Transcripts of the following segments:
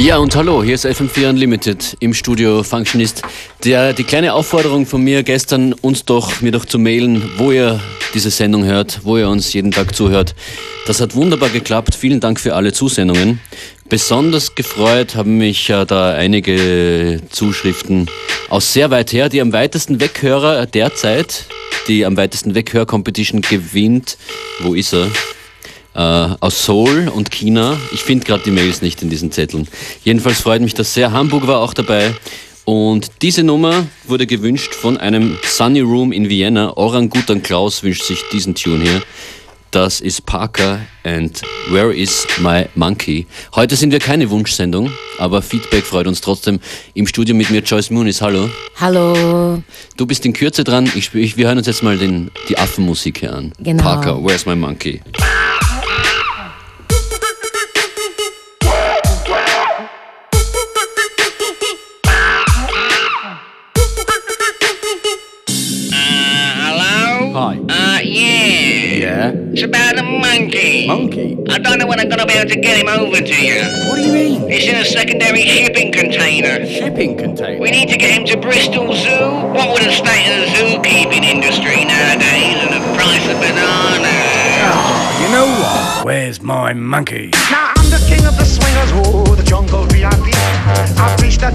Ja und hallo, hier ist FM4 Unlimited im Studio Functionist. Der, die kleine Aufforderung von mir gestern, uns doch, mir doch zu mailen, wo ihr diese Sendung hört, wo ihr uns jeden Tag zuhört. Das hat wunderbar geklappt. Vielen Dank für alle Zusendungen. Besonders gefreut haben mich äh, da einige Zuschriften aus sehr weit her. Die am weitesten Weghörer derzeit, die am weitesten Weghör-Competition gewinnt. Wo ist er? Äh, aus Seoul und China. Ich finde gerade die Mails nicht in diesen Zetteln. Jedenfalls freut mich das sehr. Hamburg war auch dabei. Und diese Nummer wurde gewünscht von einem Sunny Room in Vienna. Orangutan Klaus wünscht sich diesen Tune hier. Das ist Parker and Where is my monkey? Heute sind wir keine Wunschsendung, aber Feedback freut uns trotzdem. Im Studio mit mir Joyce Muniz. Hallo. Hallo. Du bist in Kürze dran. Ich, ich, wir hören uns jetzt mal den, die Affenmusik hier an. Genau. Parker, Where's my monkey? It's about a monkey. Monkey? I don't know when I'm going to be able to get him over to you. What do you mean? He's in a secondary shipping container. Shipping container? We need to get him to Bristol Zoo. What would the state of the zookeeping industry nowadays and the price of bananas? Oh, you know what? Where's my monkey? Now I'm the king of the swingers, oh, the jungle VIP. I've reached the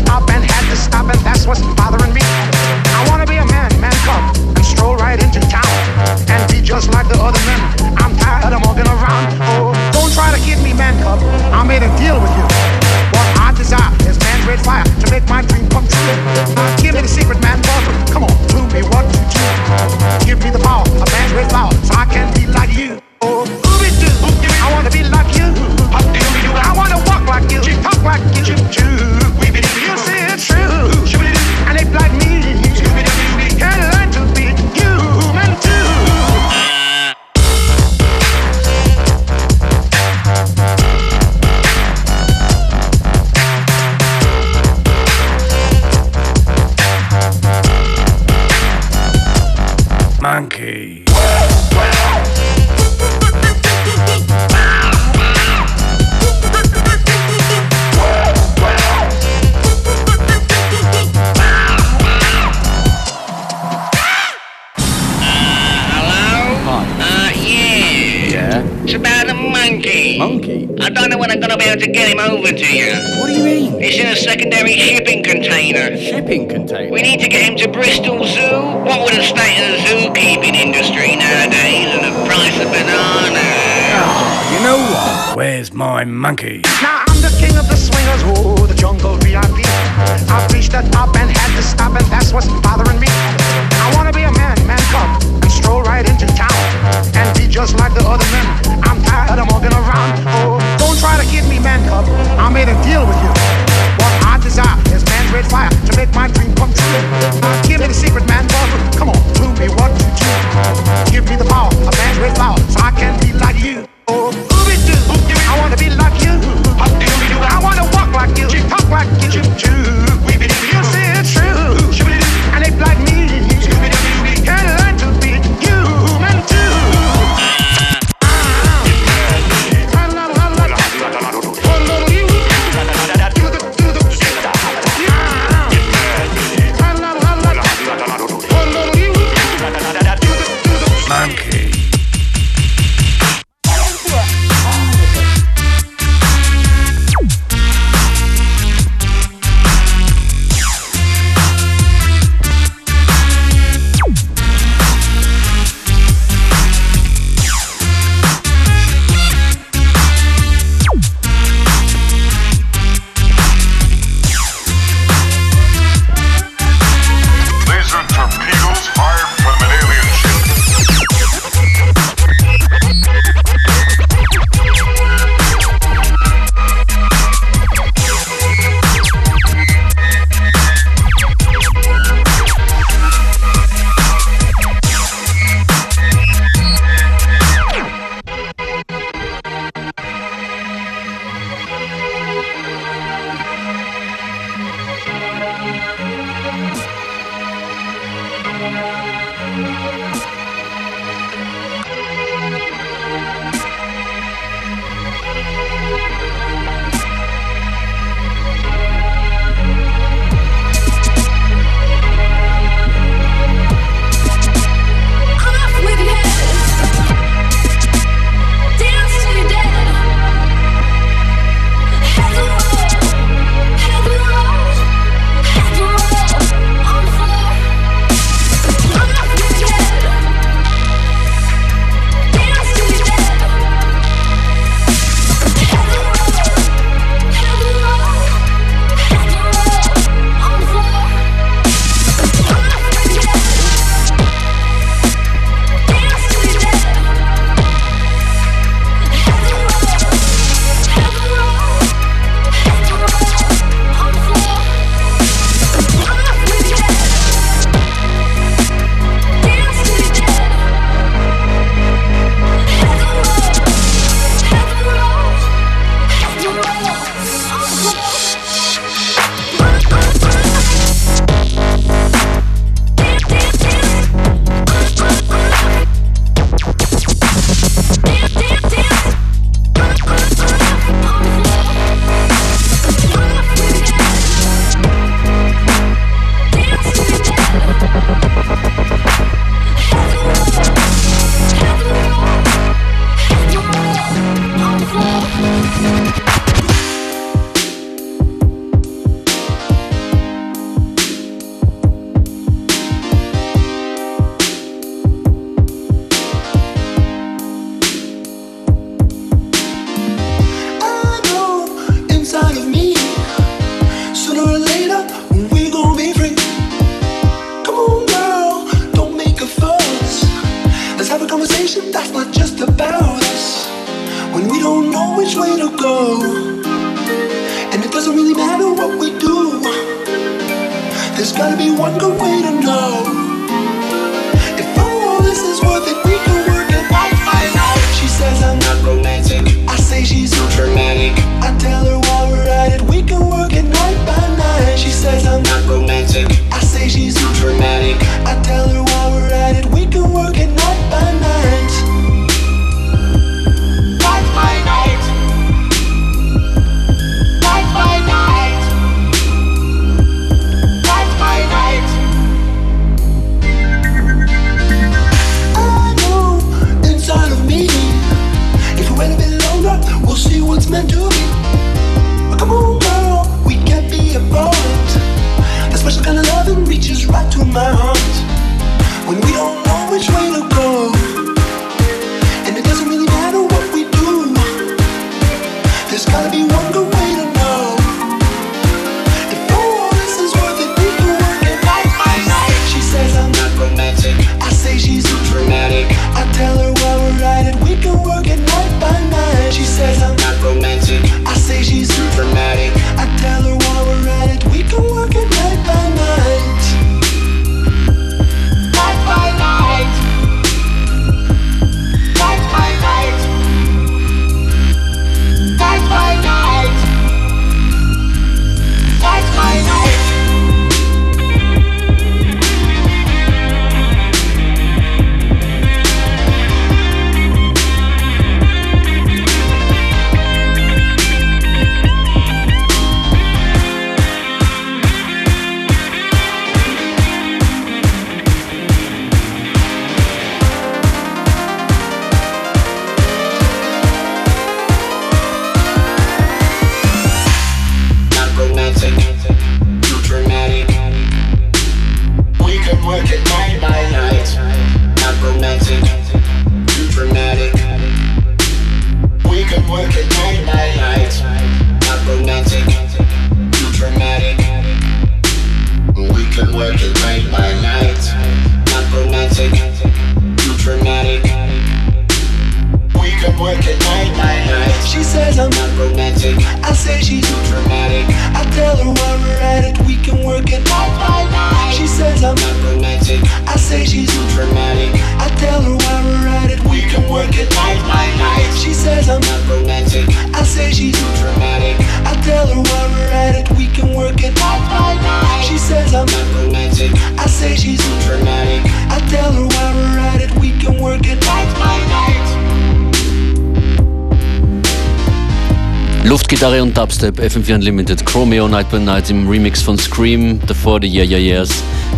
Luftgitarre und Dubstep, FM4 Unlimited, Chromeo Night by Night im Remix von Scream, davor die Yeah Yeah Yeahs,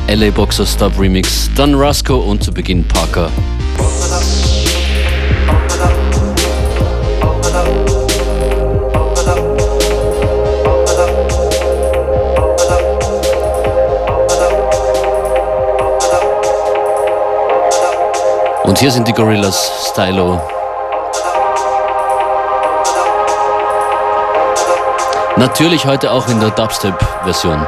LA Boxer Stub Remix, dann Rusko und zu Beginn Parker. Und hier sind die Gorillas, Stylo, Natürlich heute auch in der Dubstep-Version.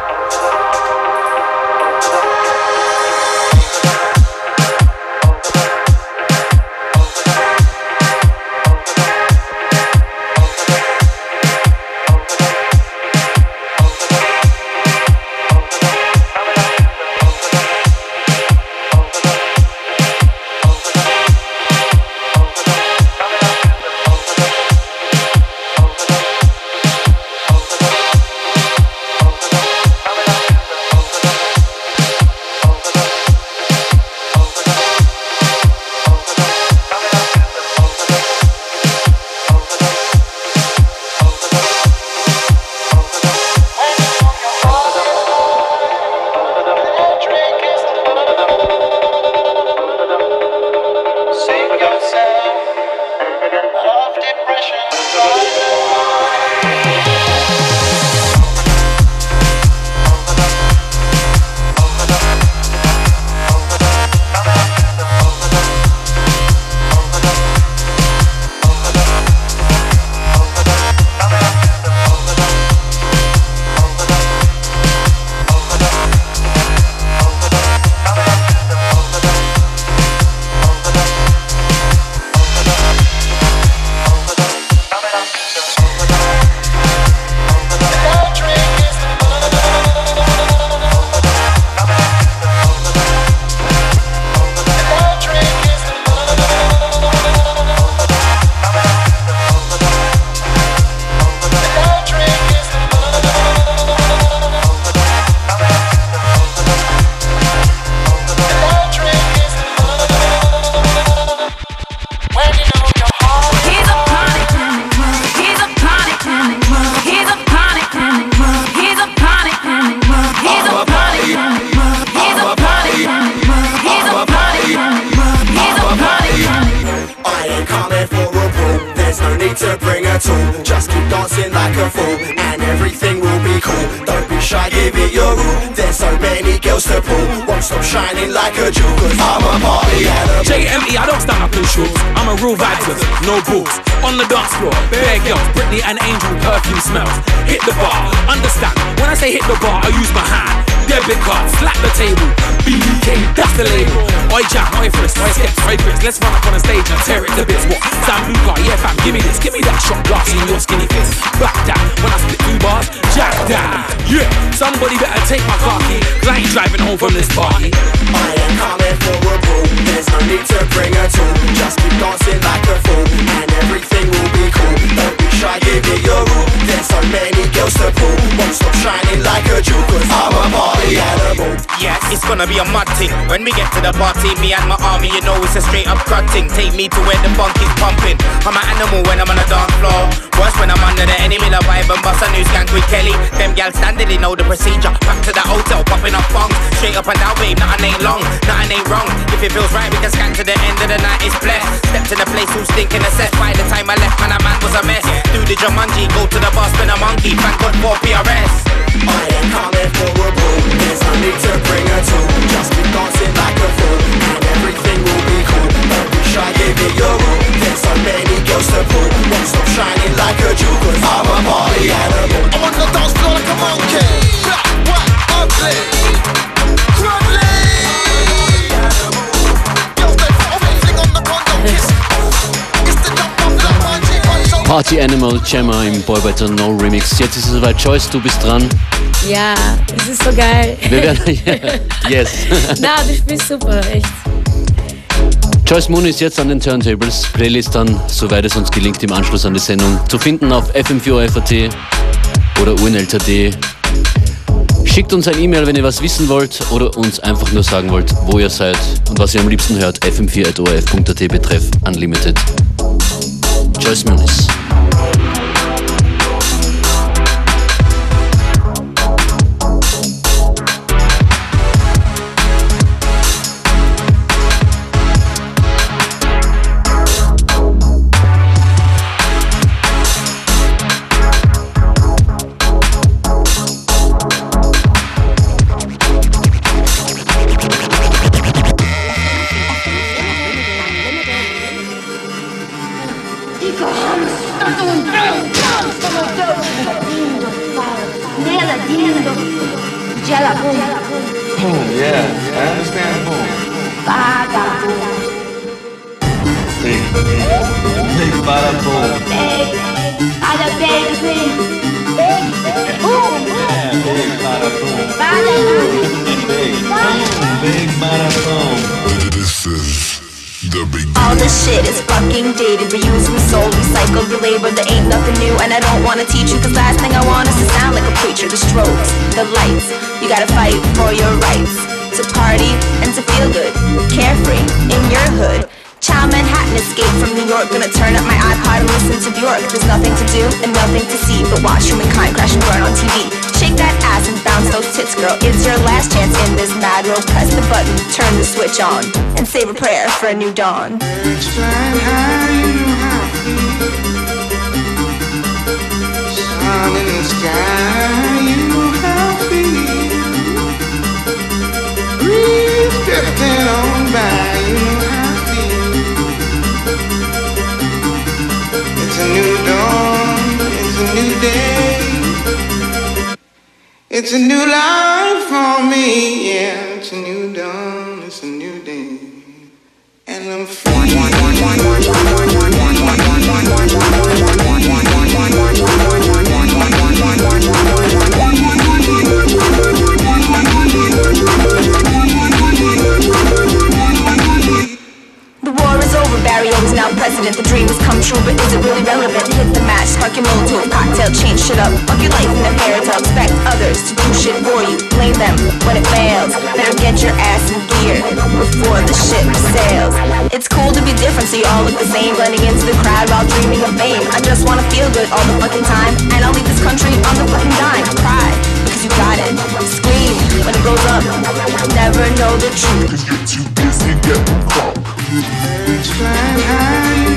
Key, cause I ain't driving home from this party. I am coming for a brawl. There's no need to bring a tool. Just keep dancing like a fool, and everything will be cool. Don't be shy, give it your all. There's so many girls to pull. Won't stop shining like a jewel, cause I'm a party animal. Yes, it's gonna be a mud thing. When we get to the party, me and my army, you know it's a straight up crud thing. Take me to where the funk is pumping. I'm an animal when I'm on the dance floor. Worse when I'm under the enemy, the vibe and bust a new skank with Kelly. Them gals standing, they know the procedure. Back to the hotel, popping up funk. Straight up and down, babe, nothing ain't long, nothing ain't wrong. If it feels right, we can skank to the end of the night, it's blessed. Step to the place, who's thinking a set. By the time I left, man, a man was a mess. Do the Jumanji, go to the bar, spin a monkey. Thank God for PRS. I am coming for a brawl. There's no need to bring a tool. Just keep dancing like a fool, and everything will be cool. Don't be shy, give it your all. There's so many girls to pull. Won't stop shining like a jewel, cause I'm a party animal. I'm on the dance floor like a monkey. Black, white, ugly, Party Animal Jammer im Boy Better No Remix. Jetzt ist es soweit. Joyce, du bist dran. Ja, es ist so geil. Wir werden. yes. Na, du spielst super, echt. Joyce Moon ist jetzt an den Turntables. Playlist dann, soweit es uns gelingt, im Anschluss an die Sendung zu finden auf fm4fat oder unl.at. Schickt uns ein E-Mail, wenn ihr was wissen wollt oder uns einfach nur sagen wollt, wo ihr seid und was ihr am liebsten hört. fm4.orf.at betreff Unlimited. Joyce It's a new life for me, yeah. It's a new dawn, is now president. The dream has come true, but is it really relevant? Hit the match, spark your Molotov, cocktail, change shit up. Fuck your life in a fairy tale. Expect others to do shit for you. Blame them when it fails. Better get your ass in gear before the ship sails. It's cool to be different, so you all look the same. Blending into the crowd while dreaming of fame. I just wanna feel good all the fucking time, and I'll leave this country on the fucking dime. Cry because you got it. Scream when it goes up. Never know the truth. Cause you're too busy getting crunk. Explain how you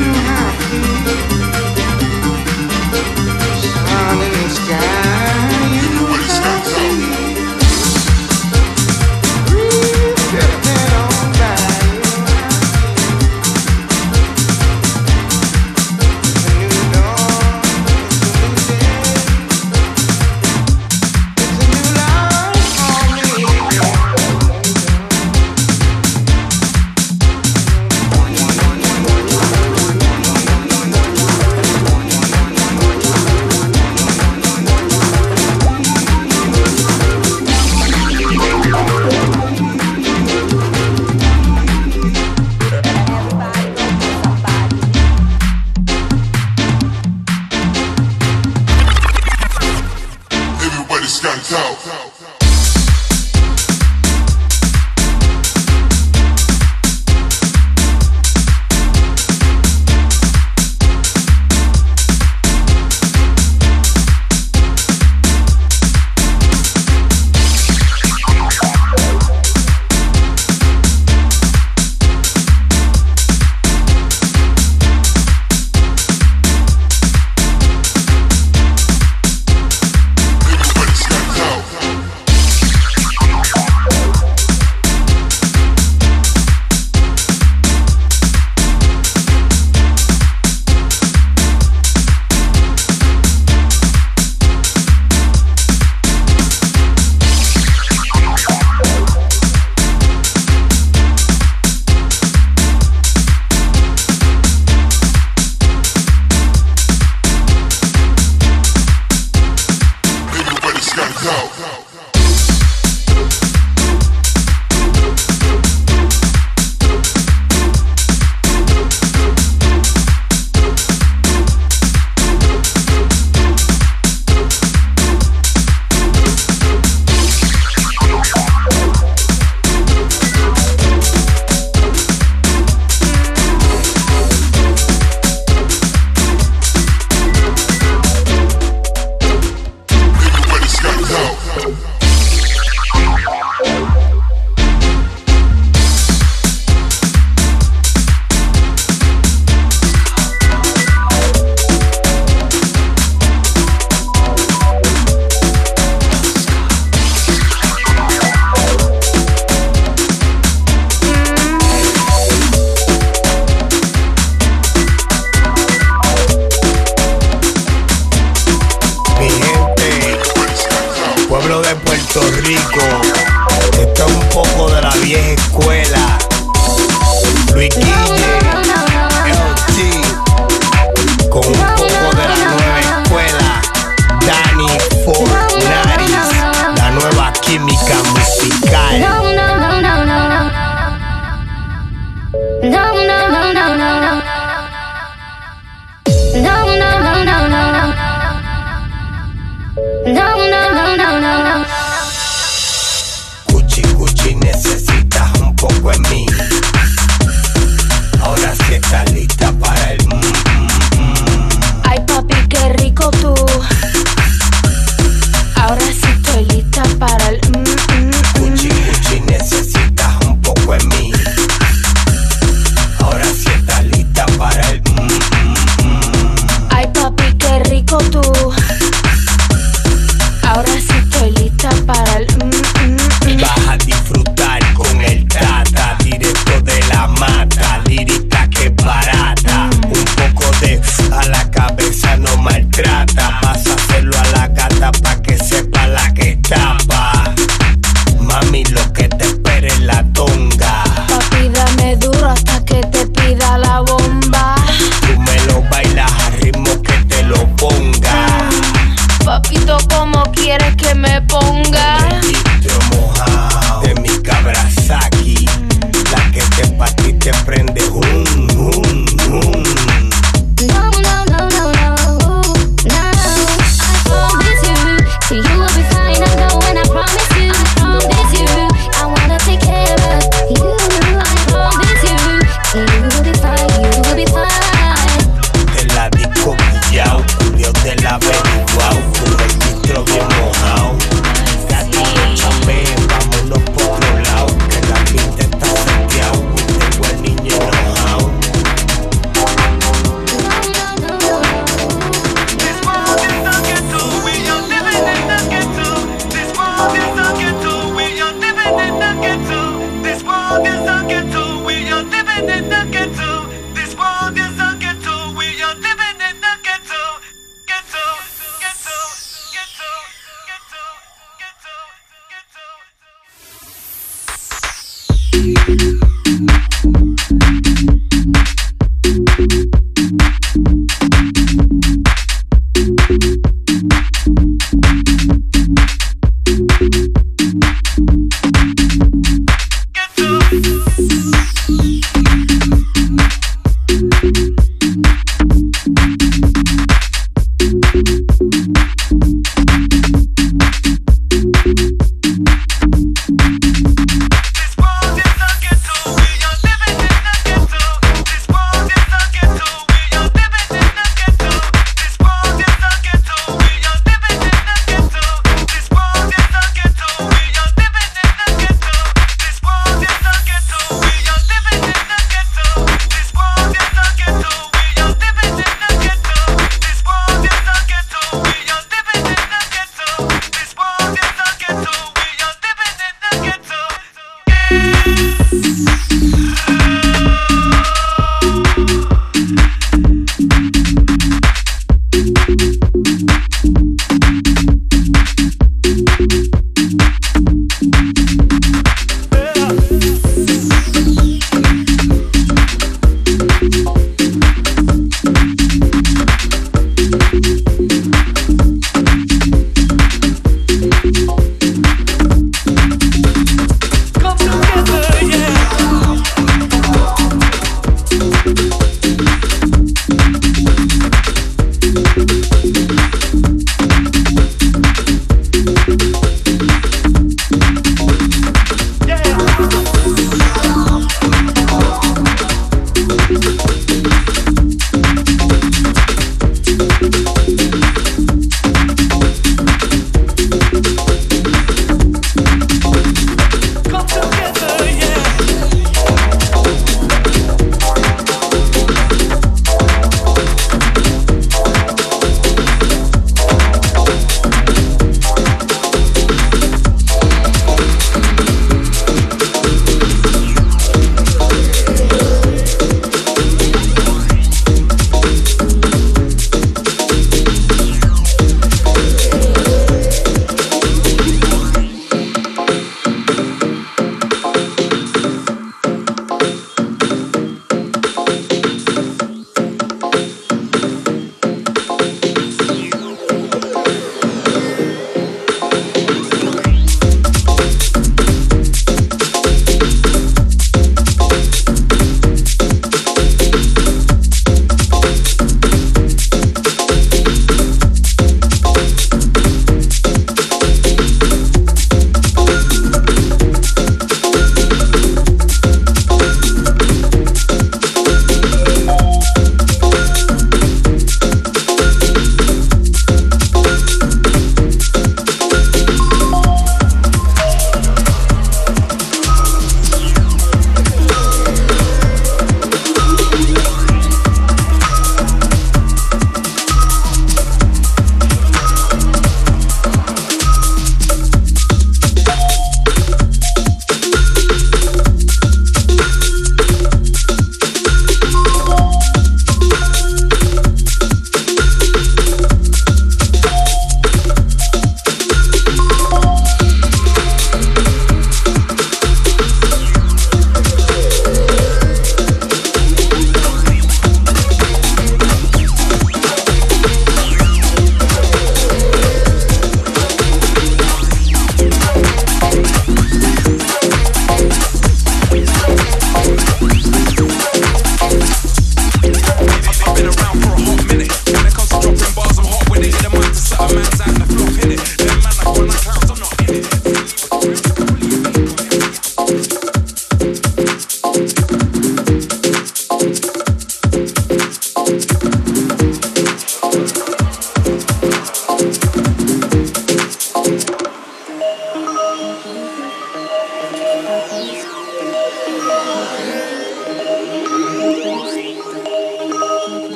Flow.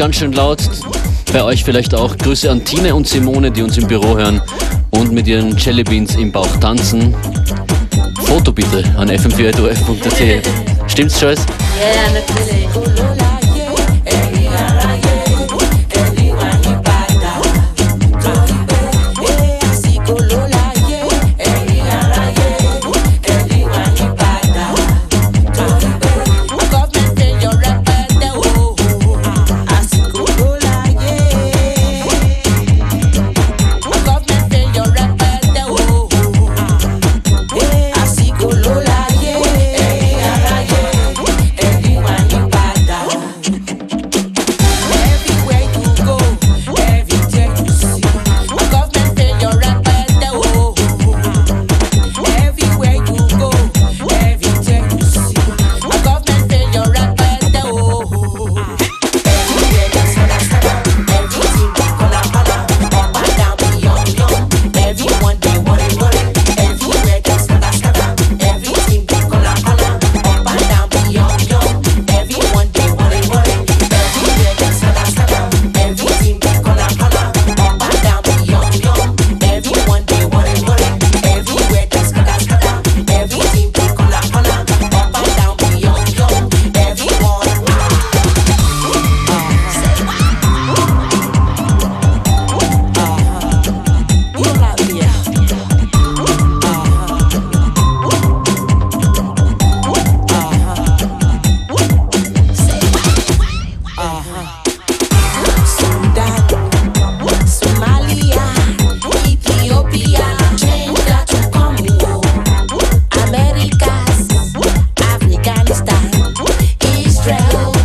ganz schön laut. Bei euch vielleicht auch Grüße an Tine und Simone, die uns im Büro hören und mit ihren Jellybeans im Bauch tanzen. Foto bitte an fm 4 Stimmt's, Joyce? Ja, natürlich. now.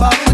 Well,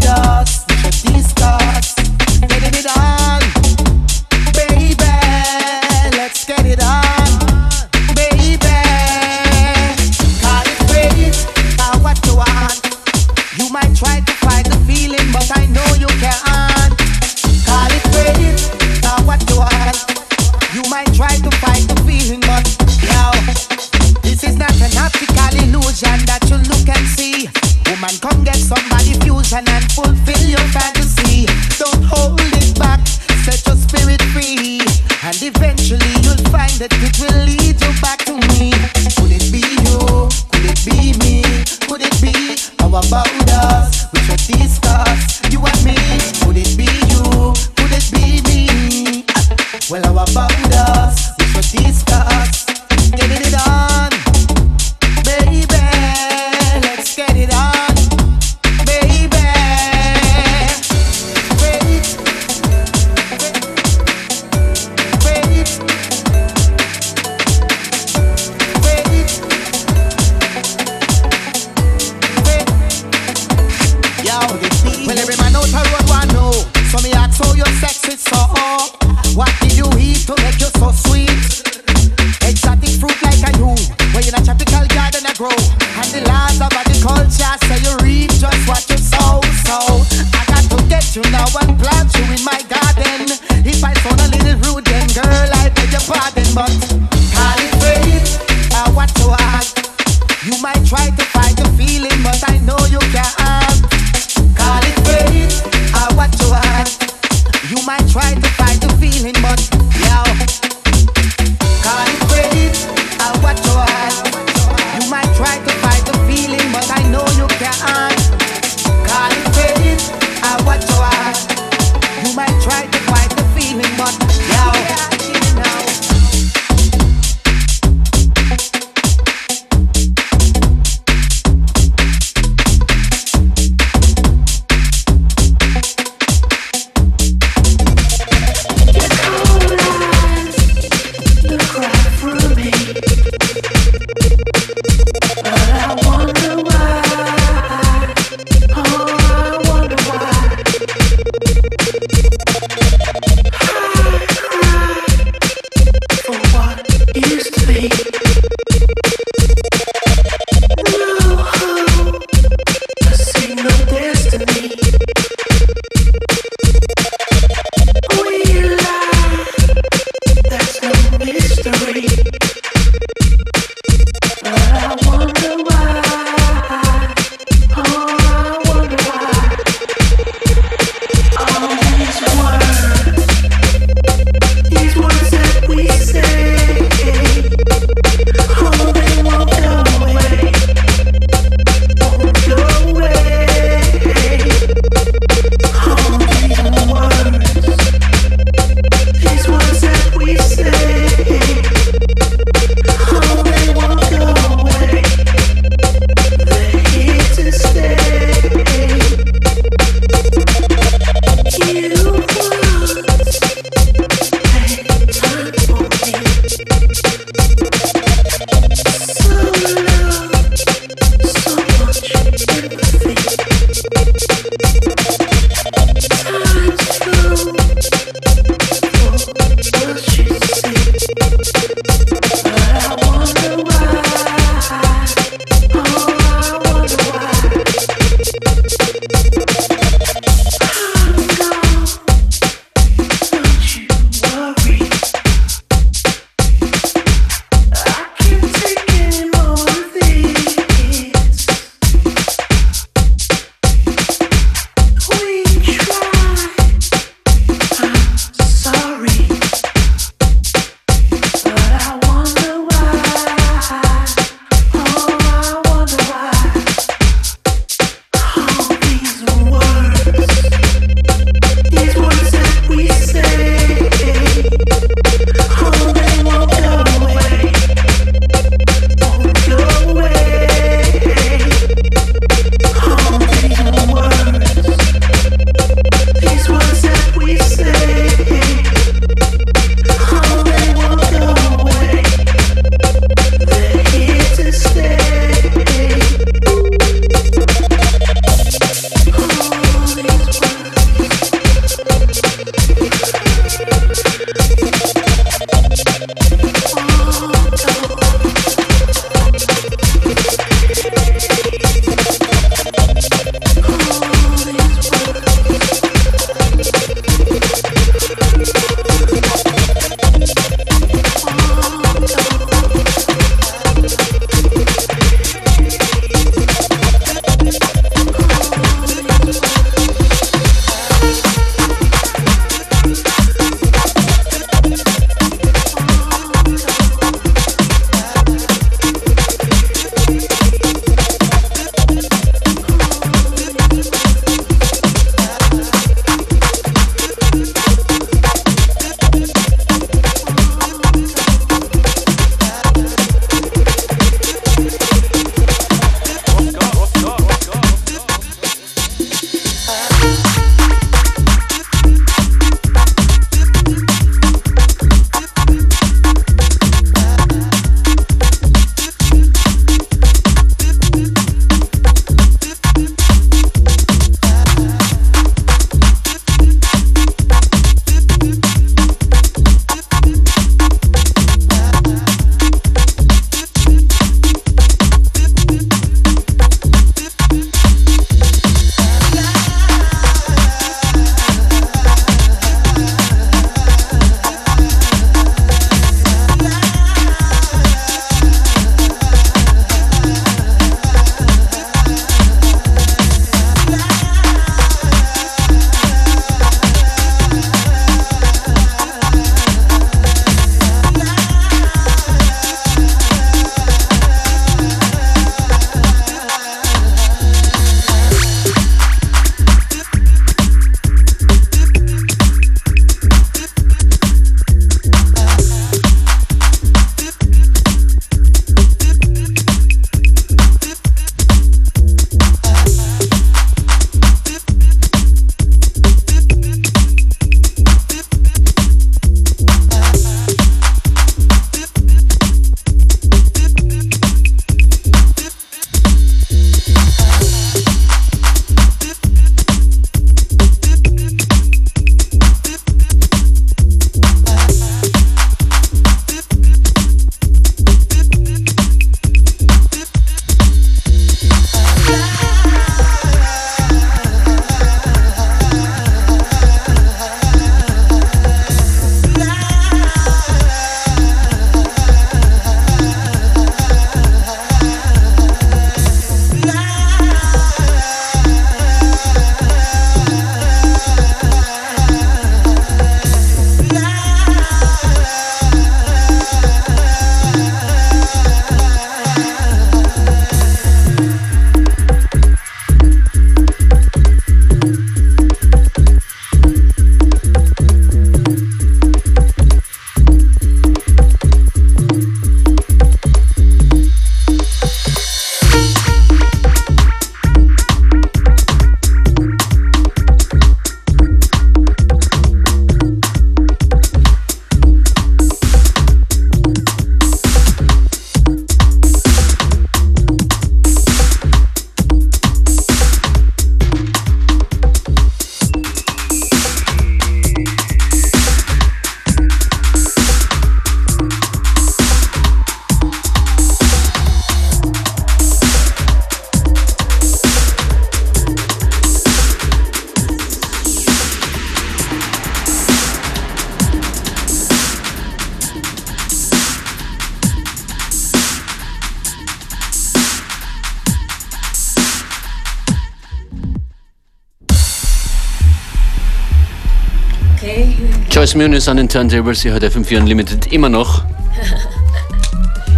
Muniz an den Turntables, ihr hört FM4 Unlimited immer noch.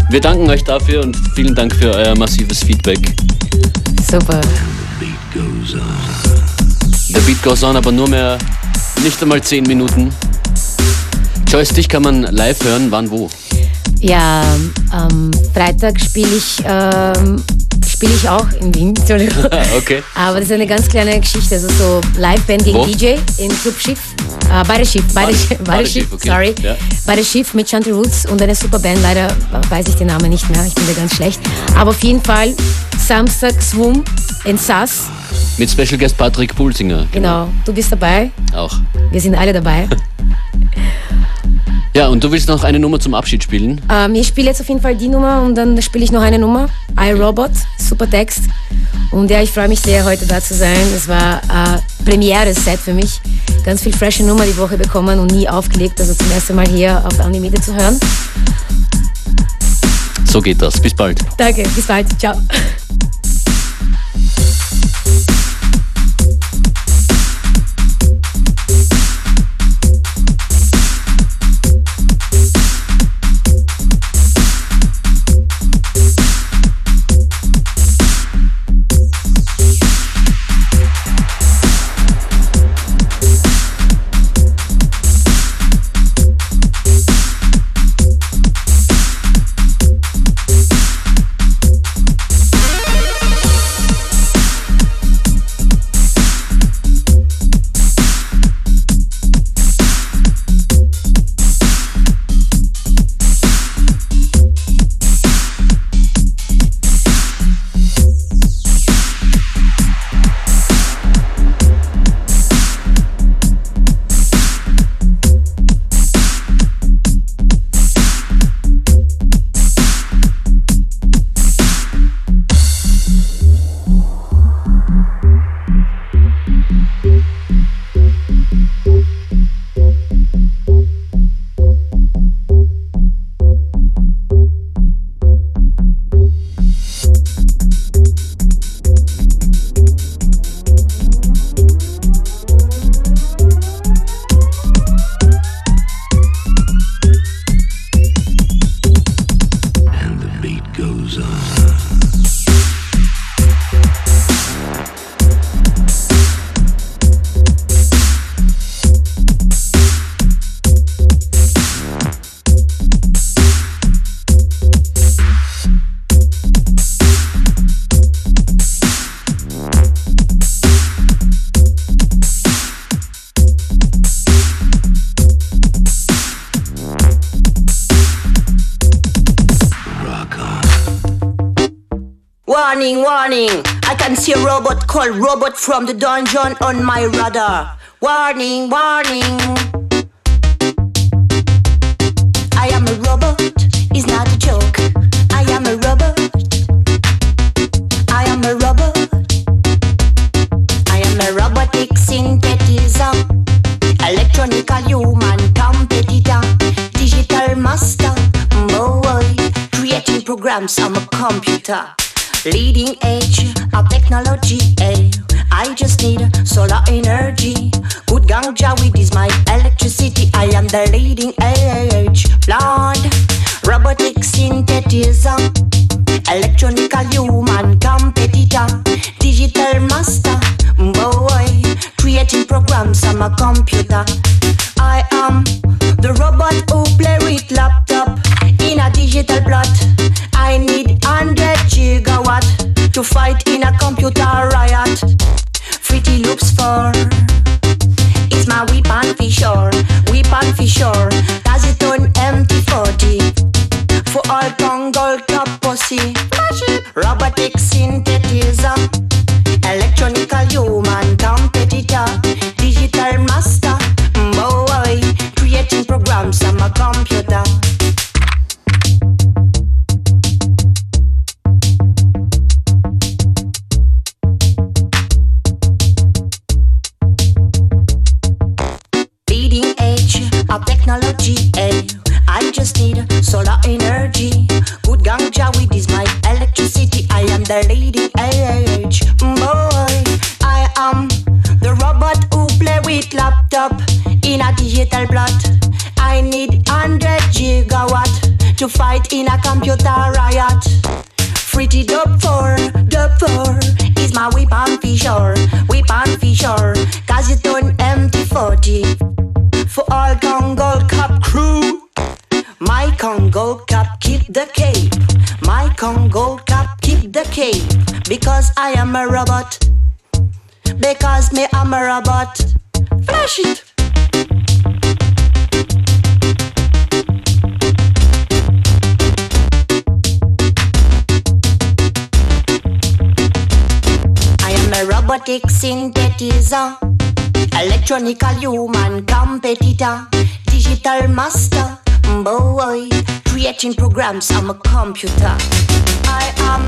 Wir danken euch dafür und vielen Dank für euer massives Feedback. Super. Der Beat goes on, aber nur mehr nicht einmal 10 Minuten. Joyce, dich kann man live hören, wann wo? Ja, am Freitag spiele ich, ähm, spiele ich auch in Wien. Entschuldigung. okay. Aber das ist eine ganz kleine Geschichte, also so Liveband gegen Wo? DJ im Club Schiff. Äh, bei der Schiff, bei der Schiff, bei der Schiff, okay. sorry. Ja. Bei der Schiff mit Chanty Roots und eine super Band. Leider weiß ich den Namen nicht mehr, ich bin da ganz schlecht. Aber auf jeden Fall Samstag Swoom in Sass. Mit Special Guest Patrick Pulsinger. Genau, du bist dabei. Auch. Wir sind alle dabei. Ja, und du willst noch eine Nummer zum Abschied spielen? Ähm, ich spiele jetzt auf jeden Fall die Nummer und dann spiele ich noch eine Nummer. iRobot, super Text. Und ja, ich freue mich sehr, heute da zu sein. Es war äh, Premiere-Set für mich. Ganz viel frische Nummer die Woche bekommen und nie aufgelegt. Also zum ersten Mal hier auf Unlimited zu hören. So geht das. Bis bald. Danke, bis bald. Ciao. A robot from the dungeon on my radar. Warning, warning. I am a robot, it's not a joke. I am a robot. I am a robot. I am a robotic synthetism. Electronical human competitor. Digital master. Boy, creating programs. I'm a computer. Leading edge of technology. eh. I just need solar energy. Good ganja weed is my electricity. I am the leading edge. Blonde, robotic synthetism. Electronical human competitor. Digital master. Boy, creating programs. I'm a computer. I am the robot who play with laptop in a digital plot. I need electronical human competitor, digital master, boy, creating programs. I'm a computer. I am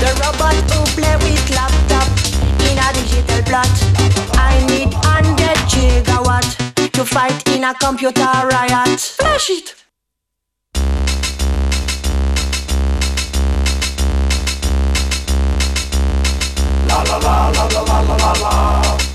the robot who play with laptop in a digital plot. I need 100 gigawatt to fight in a computer riot. Flash it. la la la la la la la La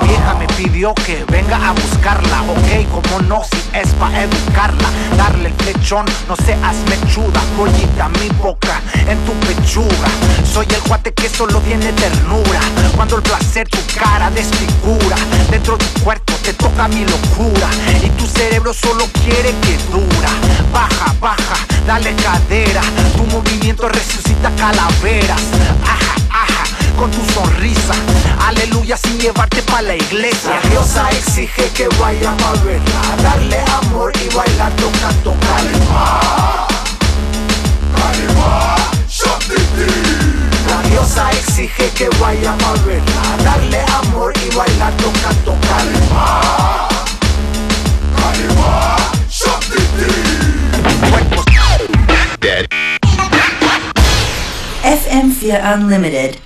vieja me pidió que a buscarla, ok, como no, si es pa' educarla, darle el flechón, no seas mechuda, joyita mi boca en tu pechuga, soy el guate que solo tiene ternura, cuando el placer tu cara desfigura, dentro de tu cuerpo te toca mi locura, y tu cerebro solo quiere que dura, baja, baja, dale cadera, tu movimiento resucita calaveras, aja, con tu sonrisa. Aleluya sin llevarte pa' la iglesia. La diosa exige que vaya a verla, darle amor y bailar toca, toca La diosa exige que vaya a verla, darle amor y bailar toca, toca FM4 Unlimited.